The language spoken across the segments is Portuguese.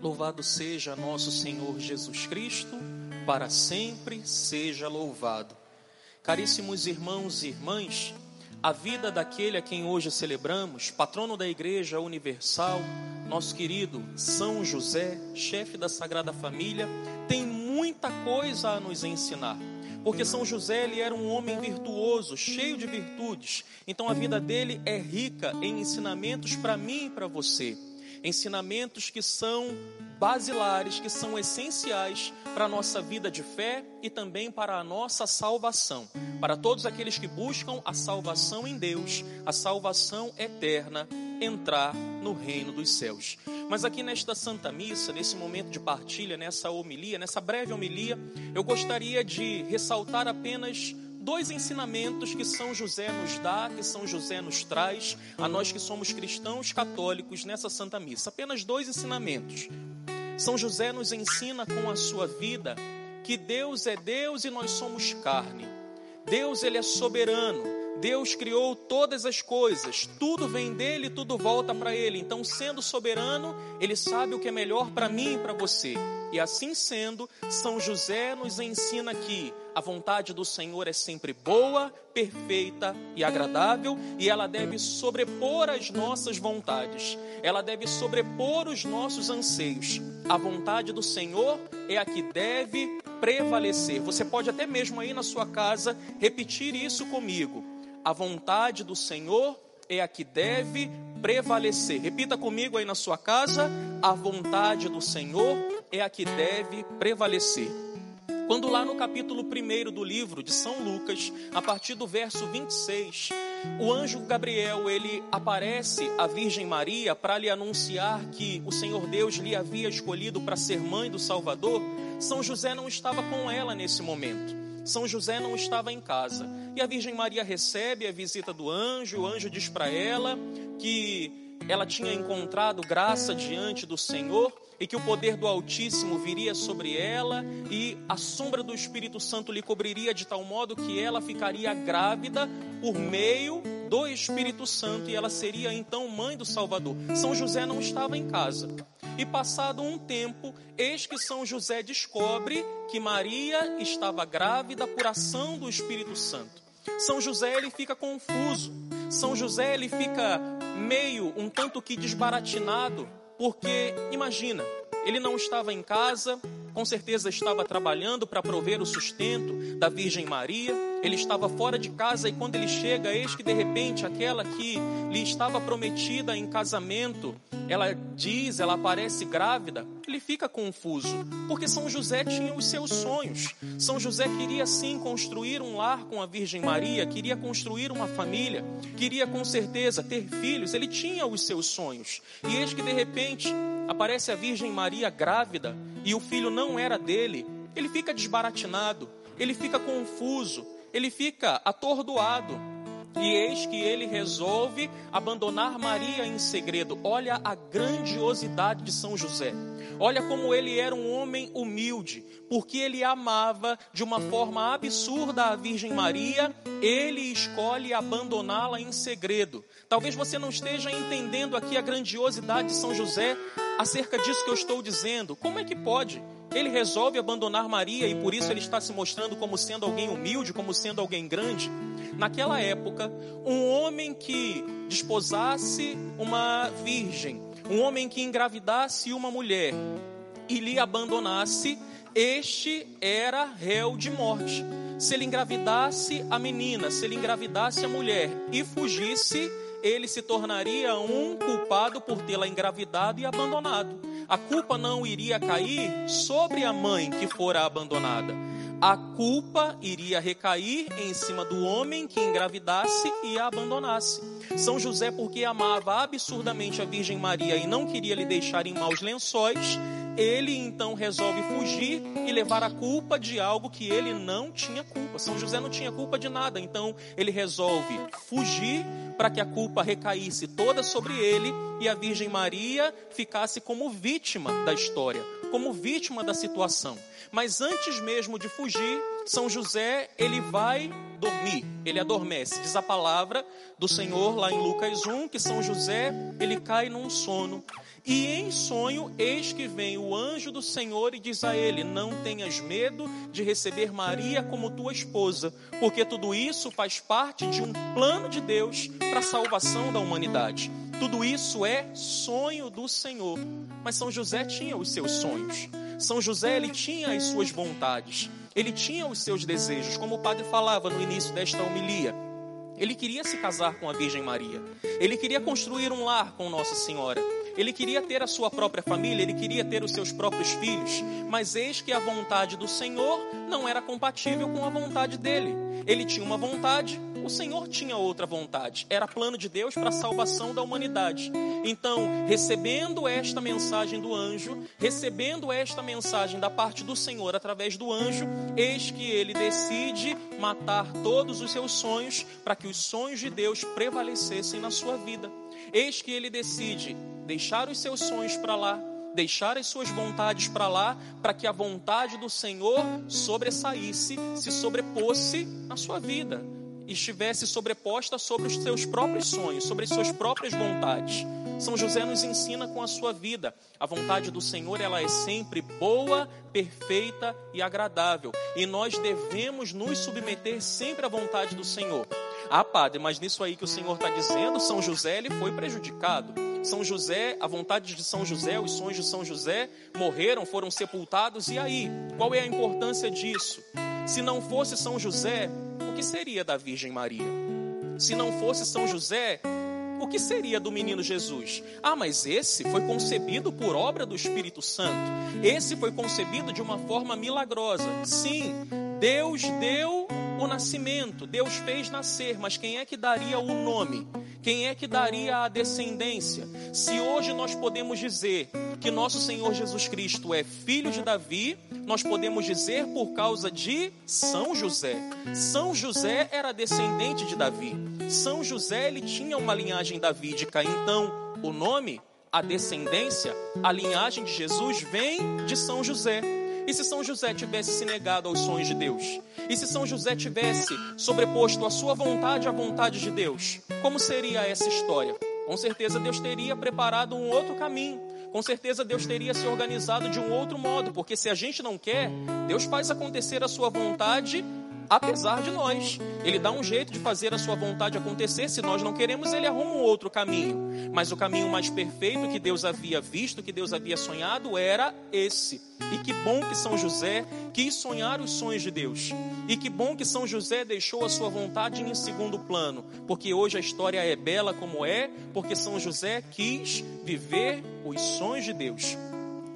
Louvado seja nosso Senhor Jesus Cristo, para sempre seja louvado. Caríssimos irmãos e irmãs, a vida daquele a quem hoje celebramos, patrono da Igreja Universal, nosso querido São José, chefe da Sagrada Família, tem muita coisa a nos ensinar. Porque São José ele era um homem virtuoso, cheio de virtudes. Então a vida dele é rica em ensinamentos para mim e para você ensinamentos que são basilares, que são essenciais para a nossa vida de fé e também para a nossa salvação. Para todos aqueles que buscam a salvação em Deus, a salvação eterna, entrar no reino dos céus. Mas aqui nesta Santa Missa, nesse momento de partilha, nessa homilia, nessa breve homilia, eu gostaria de ressaltar apenas dois ensinamentos que São José nos dá, que São José nos traz, a nós que somos cristãos católicos nessa Santa Missa. Apenas dois ensinamentos. São José nos ensina com a sua vida que Deus é Deus e nós somos carne. Deus ele é soberano. Deus criou todas as coisas, tudo vem dele, tudo volta para ele. Então, sendo soberano, ele sabe o que é melhor para mim e para você. E assim sendo, São José nos ensina que a vontade do Senhor é sempre boa, perfeita e agradável, e ela deve sobrepor as nossas vontades, ela deve sobrepor os nossos anseios. A vontade do Senhor é a que deve prevalecer. Você pode até mesmo aí na sua casa repetir isso comigo. A vontade do Senhor é a que deve prevalecer. Repita comigo aí na sua casa: a vontade do Senhor é a que deve prevalecer. Quando lá no capítulo 1 do livro de São Lucas, a partir do verso 26, o anjo Gabriel, ele aparece à Virgem Maria para lhe anunciar que o Senhor Deus lhe havia escolhido para ser mãe do Salvador, São José não estava com ela nesse momento. São José não estava em casa. E a Virgem Maria recebe a visita do anjo, o anjo diz para ela que ela tinha encontrado graça diante do Senhor e que o poder do Altíssimo viria sobre ela e a sombra do Espírito Santo lhe cobriria de tal modo que ela ficaria grávida por meio do Espírito Santo e ela seria então mãe do Salvador. São José não estava em casa. E passado um tempo, eis que São José descobre que Maria estava grávida por ação do Espírito Santo. São José ele fica confuso. São José ele fica meio um tanto que desbaratinado porque, imagina, ele não estava em casa, com certeza estava trabalhando para prover o sustento da Virgem Maria. Ele estava fora de casa e quando ele chega, eis que de repente aquela que lhe estava prometida em casamento, ela diz, ela aparece grávida. Ele fica confuso, porque São José tinha os seus sonhos. São José queria sim construir um lar com a Virgem Maria, queria construir uma família, queria com certeza ter filhos. Ele tinha os seus sonhos. E eis que de repente aparece a Virgem Maria grávida e o filho não era dele, ele fica desbaratinado, ele fica confuso, ele fica atordoado. E eis que ele resolve abandonar Maria em segredo. Olha a grandiosidade de São José. Olha como ele era um homem humilde, porque ele amava de uma forma absurda a Virgem Maria, ele escolhe abandoná-la em segredo. Talvez você não esteja entendendo aqui a grandiosidade de São José acerca disso que eu estou dizendo. Como é que pode? Ele resolve abandonar Maria e por isso ele está se mostrando como sendo alguém humilde, como sendo alguém grande. Naquela época, um homem que desposasse uma virgem, um homem que engravidasse uma mulher e lhe abandonasse, este era réu de morte. Se ele engravidasse a menina, se ele engravidasse a mulher e fugisse, ele se tornaria um culpado por tê-la engravidado e abandonado. A culpa não iria cair sobre a mãe que fora abandonada. A culpa iria recair em cima do homem que engravidasse e a abandonasse. São José, porque amava absurdamente a Virgem Maria e não queria lhe deixar em maus lençóis, ele então resolve fugir e levar a culpa de algo que ele não tinha culpa. São José não tinha culpa de nada, então ele resolve fugir para que a culpa recaísse toda sobre ele e a Virgem Maria ficasse como vítima da história, como vítima da situação. Mas antes mesmo de fugir, São José, ele vai dormir, ele adormece. Diz a palavra do Senhor lá em Lucas 1 que São José, ele cai num sono. E em sonho, eis que vem o anjo do Senhor e diz a ele: Não tenhas medo de receber Maria como tua esposa, porque tudo isso faz parte de um plano de Deus para a salvação da humanidade. Tudo isso é sonho do Senhor. Mas São José tinha os seus sonhos. São José ele tinha as suas vontades. Ele tinha os seus desejos, como o padre falava no início desta homilia. Ele queria se casar com a Virgem Maria. Ele queria construir um lar com Nossa Senhora. Ele queria ter a sua própria família, ele queria ter os seus próprios filhos, mas eis que a vontade do Senhor não era compatível com a vontade dele. Ele tinha uma vontade, o Senhor tinha outra vontade. Era plano de Deus para a salvação da humanidade. Então, recebendo esta mensagem do anjo, recebendo esta mensagem da parte do Senhor através do anjo, eis que ele decide matar todos os seus sonhos para que os sonhos de Deus prevalecessem na sua vida. Eis que ele decide deixar os seus sonhos para lá, deixar as suas vontades para lá, para que a vontade do Senhor sobressaísse, se sobreposse na sua vida, estivesse sobreposta sobre os seus próprios sonhos, sobre as suas próprias vontades. São José nos ensina com a sua vida. A vontade do Senhor, ela é sempre boa, perfeita e agradável. E nós devemos nos submeter sempre à vontade do Senhor. Ah, padre, mas nisso aí que o Senhor está dizendo, São José ele foi prejudicado. São José, a vontade de São José, os sonhos de São José morreram, foram sepultados. E aí? Qual é a importância disso? Se não fosse São José, o que seria da Virgem Maria? Se não fosse São José, o que seria do menino Jesus? Ah, mas esse foi concebido por obra do Espírito Santo. Esse foi concebido de uma forma milagrosa. Sim, Deus deu o nascimento, Deus fez nascer, mas quem é que daria o nome? Quem é que daria a descendência? Se hoje nós podemos dizer que nosso Senhor Jesus Cristo é filho de Davi, nós podemos dizer por causa de São José. São José era descendente de Davi. São José ele tinha uma linhagem davídica, então o nome, a descendência, a linhagem de Jesus vem de São José. E se São José tivesse se negado aos sonhos de Deus? E se São José tivesse sobreposto a sua vontade à vontade de Deus? Como seria essa história? Com certeza Deus teria preparado um outro caminho. Com certeza Deus teria se organizado de um outro modo, porque se a gente não quer, Deus faz acontecer a sua vontade apesar de nós. Ele dá um jeito de fazer a sua vontade acontecer. Se nós não queremos, ele arruma um outro caminho. Mas o caminho mais perfeito que Deus havia visto, que Deus havia sonhado, era esse. E que bom que São José quis sonhar os sonhos de Deus. E que bom que São José deixou a sua vontade em segundo plano. Porque hoje a história é bela como é, porque São José quis viver os sonhos de Deus.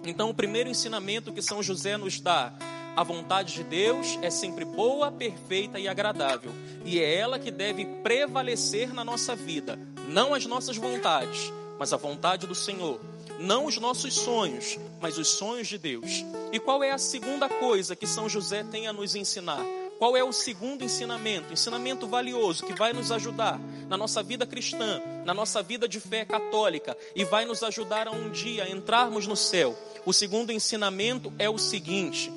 Então, o primeiro ensinamento que São José nos dá a vontade de Deus é sempre boa, perfeita e agradável, e é ela que deve prevalecer na nossa vida, não as nossas vontades, mas a vontade do Senhor, não os nossos sonhos, mas os sonhos de Deus. E qual é a segunda coisa que São José tem a nos ensinar? Qual é o segundo ensinamento? Ensinamento valioso que vai nos ajudar na nossa vida cristã, na nossa vida de fé católica e vai nos ajudar a um dia entrarmos no céu. O segundo ensinamento é o seguinte: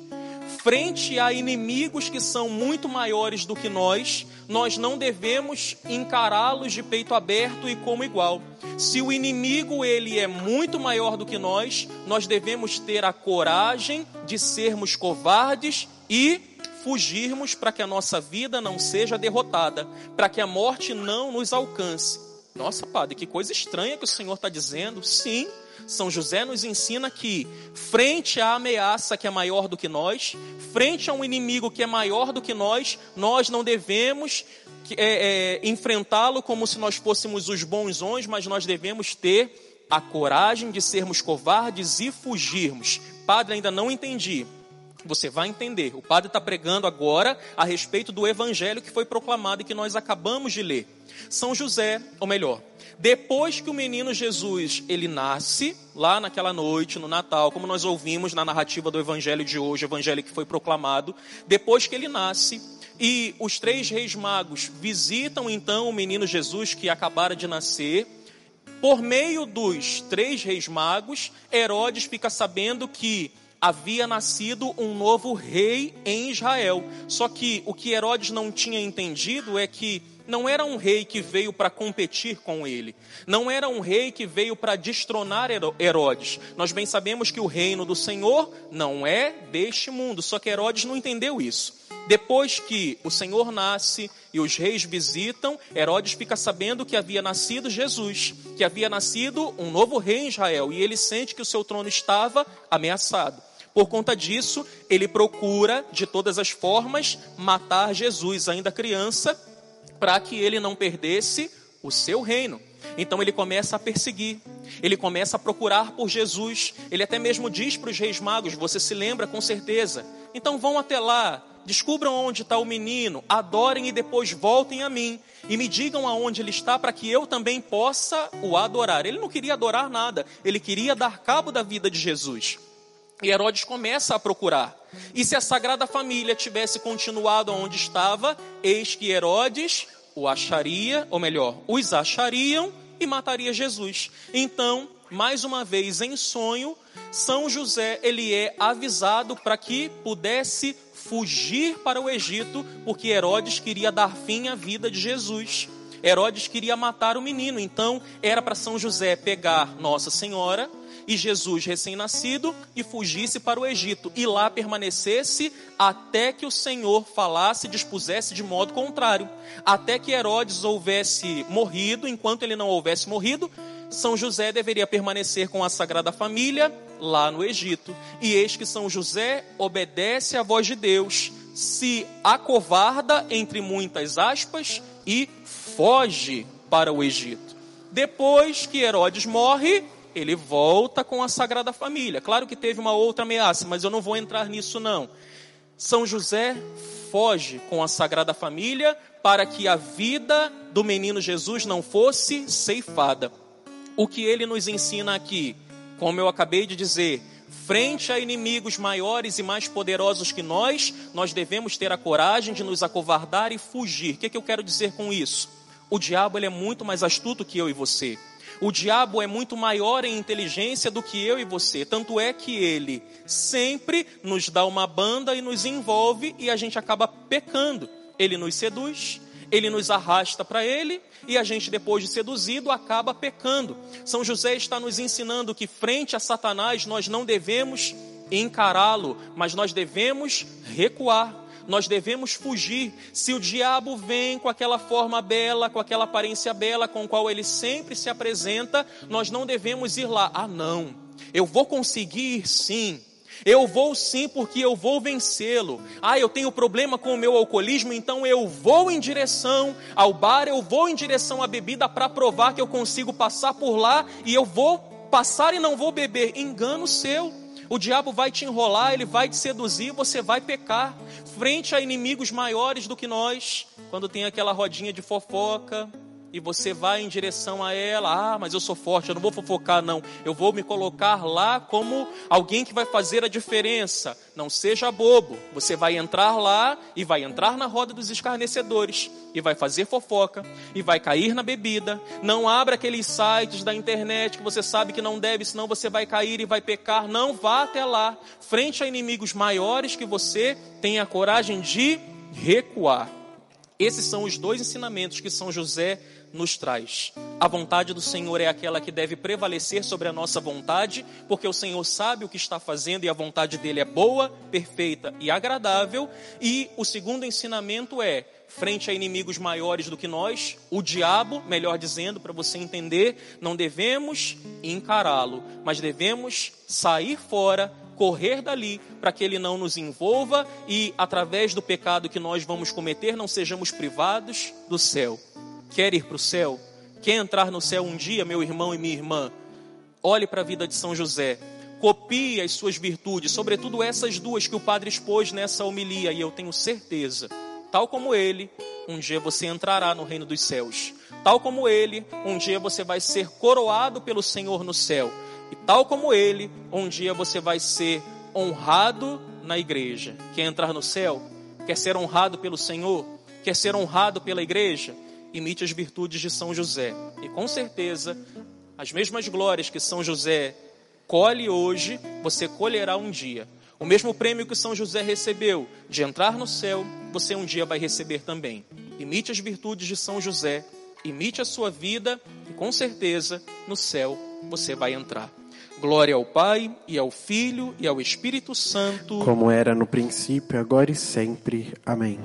frente a inimigos que são muito maiores do que nós, nós não devemos encará-los de peito aberto e como igual. Se o inimigo ele é muito maior do que nós, nós devemos ter a coragem de sermos covardes e fugirmos para que a nossa vida não seja derrotada, para que a morte não nos alcance. Nossa, padre, que coisa estranha que o Senhor está dizendo. Sim, são José nos ensina que, frente à ameaça que é maior do que nós, frente a um inimigo que é maior do que nós, nós não devemos é, é, enfrentá-lo como se nós fôssemos os bons homens, mas nós devemos ter a coragem de sermos covardes e fugirmos. Padre, ainda não entendi. Você vai entender. O padre está pregando agora a respeito do evangelho que foi proclamado e que nós acabamos de ler. São José, ou melhor, depois que o menino Jesus ele nasce, lá naquela noite, no Natal, como nós ouvimos na narrativa do evangelho de hoje, o evangelho que foi proclamado, depois que ele nasce, e os três reis magos visitam então o menino Jesus que acabara de nascer, por meio dos três reis magos, Herodes fica sabendo que havia nascido um novo rei em Israel. Só que o que Herodes não tinha entendido é que não era um rei que veio para competir com ele, não era um rei que veio para destronar Herodes. Nós bem sabemos que o reino do Senhor não é deste mundo, só que Herodes não entendeu isso. Depois que o Senhor nasce e os reis visitam, Herodes fica sabendo que havia nascido Jesus, que havia nascido um novo rei em Israel, e ele sente que o seu trono estava ameaçado. Por conta disso, ele procura, de todas as formas, matar Jesus, ainda criança, para que ele não perdesse o seu reino. Então ele começa a perseguir, ele começa a procurar por Jesus. Ele até mesmo diz para os reis magos: Você se lembra com certeza? Então vão até lá, descubram onde está o menino, adorem e depois voltem a mim e me digam aonde ele está para que eu também possa o adorar. Ele não queria adorar nada, ele queria dar cabo da vida de Jesus. E Herodes começa a procurar. E se a Sagrada Família tivesse continuado onde estava, eis que Herodes o acharia, ou melhor, os achariam e mataria Jesus. Então, mais uma vez em sonho, São José ele é avisado para que pudesse fugir para o Egito, porque Herodes queria dar fim à vida de Jesus. Herodes queria matar o menino, então era para São José pegar Nossa Senhora e Jesus recém-nascido e fugisse para o Egito e lá permanecesse até que o Senhor falasse e dispusesse de modo contrário. Até que Herodes houvesse morrido, enquanto ele não houvesse morrido, São José deveria permanecer com a Sagrada Família lá no Egito. E eis que São José obedece à voz de Deus, se acovarda, entre muitas aspas, e foge para o Egito. Depois que Herodes morre, ele volta com a Sagrada Família. Claro que teve uma outra ameaça, mas eu não vou entrar nisso não. São José foge com a Sagrada Família para que a vida do menino Jesus não fosse ceifada. O que ele nos ensina aqui, como eu acabei de dizer, frente a inimigos maiores e mais poderosos que nós, nós devemos ter a coragem de nos acovardar e fugir. O que, é que eu quero dizer com isso? O diabo ele é muito mais astuto que eu e você. O diabo é muito maior em inteligência do que eu e você. Tanto é que ele sempre nos dá uma banda e nos envolve e a gente acaba pecando. Ele nos seduz, ele nos arrasta para ele e a gente, depois de seduzido, acaba pecando. São José está nos ensinando que, frente a Satanás, nós não devemos encará-lo, mas nós devemos recuar nós devemos fugir. Se o diabo vem com aquela forma bela, com aquela aparência bela com qual ele sempre se apresenta, nós não devemos ir lá. Ah, não, eu vou conseguir sim. Eu vou sim porque eu vou vencê-lo. Ah, eu tenho problema com o meu alcoolismo, então eu vou em direção ao bar, eu vou em direção à bebida para provar que eu consigo passar por lá e eu vou passar e não vou beber. Engano seu. O diabo vai te enrolar, ele vai te seduzir, você vai pecar. Frente a inimigos maiores do que nós, quando tem aquela rodinha de fofoca, e você vai em direção a ela, ah, mas eu sou forte, eu não vou fofocar, não. Eu vou me colocar lá como alguém que vai fazer a diferença. Não seja bobo. Você vai entrar lá e vai entrar na roda dos escarnecedores e vai fazer fofoca e vai cair na bebida. Não abra aqueles sites da internet que você sabe que não deve, senão você vai cair e vai pecar. Não vá até lá. Frente a inimigos maiores que você tenha coragem de recuar. Esses são os dois ensinamentos que São José nos traz. A vontade do Senhor é aquela que deve prevalecer sobre a nossa vontade, porque o Senhor sabe o que está fazendo e a vontade dele é boa, perfeita e agradável. E o segundo ensinamento é: frente a inimigos maiores do que nós, o diabo, melhor dizendo, para você entender, não devemos encará-lo, mas devemos sair fora correr dali para que ele não nos envolva e, através do pecado que nós vamos cometer, não sejamos privados do céu quer ir para o céu, quer entrar no céu um dia, meu irmão e minha irmã, olhe para a vida de São José, copie as suas virtudes, sobretudo essas duas que o padre expôs nessa homilia, e eu tenho certeza, tal como ele, um dia você entrará no reino dos céus. Tal como ele, um dia você vai ser coroado pelo Senhor no céu. E tal como ele, um dia você vai ser honrado na igreja. Quer entrar no céu? Quer ser honrado pelo Senhor? Quer ser honrado pela igreja? Imite as virtudes de São José. E com certeza, as mesmas glórias que São José colhe hoje, você colherá um dia. O mesmo prêmio que São José recebeu de entrar no céu, você um dia vai receber também. Imite as virtudes de São José, imite a sua vida e com certeza no céu você vai entrar. Glória ao Pai e ao Filho e ao Espírito Santo, como era no princípio, agora e sempre. Amém.